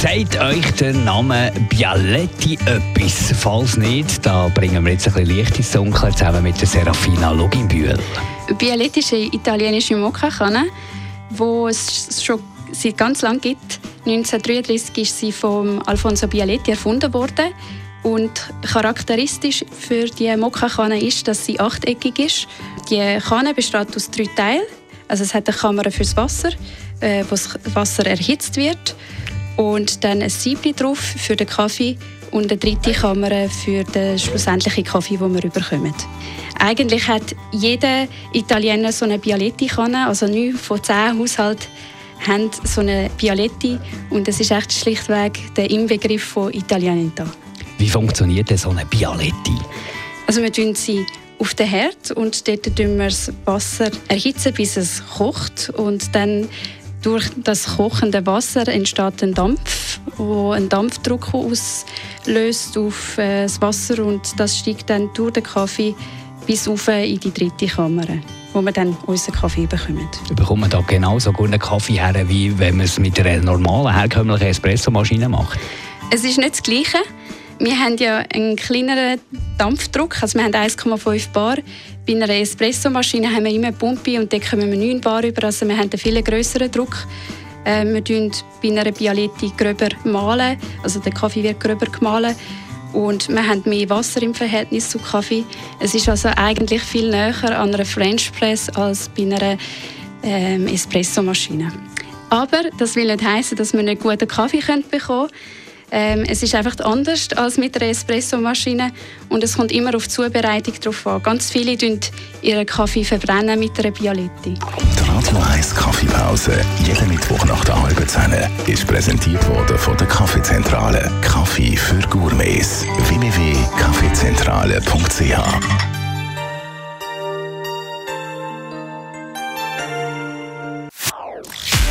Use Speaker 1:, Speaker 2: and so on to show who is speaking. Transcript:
Speaker 1: Sagt euch der Name Bialetti etwas? Falls nicht, da bringen wir jetzt ein bisschen Licht ins Dunkel zusammen mit der Serafina Loginbühl.
Speaker 2: Bialetti ist eine italienische Mokka-Kanne, die es schon seit ganz lang gibt. 1933 ist sie von Alfonso Bialetti erfunden worden. Und charakteristisch für die Mokka-Kanne ist, dass sie achteckig ist. Die Kanne besteht aus drei Teilen. Also es hat eine Kammer fürs Wasser, äh, wo das Wasser erhitzt wird. Und dann ein Siebli drauf für den Kaffee und eine dritte Kammer für den schlussendlichen Kaffee, den wir bekommen. Eigentlich hat jeder Italiener so eine Bialetti-Kanne, also neun von zehn Haushalten haben so eine Bialetti und das ist echt schlichtweg der Inbegriff von Italianita.
Speaker 1: Wie funktioniert denn so eine Bialetti?
Speaker 2: Also wir tun sie auf den Herd und dort erhitzen wir das Wasser erhitzen, bis es kocht und dann durch das kochende Wasser entsteht ein Dampf, wo ein Dampfdruck auslöst auf äh, das Wasser und das steigt dann durch den Kaffee bis auf in die dritte Kammer wo wir dann unseren Kaffee bekommen.
Speaker 1: Bekommt man da genauso guten Kaffee her, wie wenn man es mit einer normalen, herkömmlichen Espressomaschine macht?
Speaker 2: Es ist nicht das Gleiche. Wir haben ja einen kleineren Dampfdruck, also wir haben 1,5 Bar. Bei einer Espressomaschine haben wir immer eine Pumpe und dort kommen wir 9 Bar über, also wir haben einen viel größeren Druck. Äh, wir malen bei einer Bialetti gröber malen, also der Kaffee wird gröber gemahlen und wir haben mehr Wasser im Verhältnis zu Kaffee. Es ist also eigentlich viel näher an einer French Press als bei einer ähm, Espressomaschine. Aber das will nicht heißen, dass wir nicht guten Kaffee bekommen können. Ähm, es ist einfach anders als mit der Espressomaschine und es kommt immer auf die Zubereitung drauf an. Ganz viele verbrennen ihren Kaffee verbrennen mit einer Bialetti.
Speaker 3: Die Radio 1 Kaffeepause, jeden Mittwoch nach der halben Zehn, ist präsentiert worden von der Kaffeezentrale. Kaffee für Gourmets. www.kaffeezentrale.ch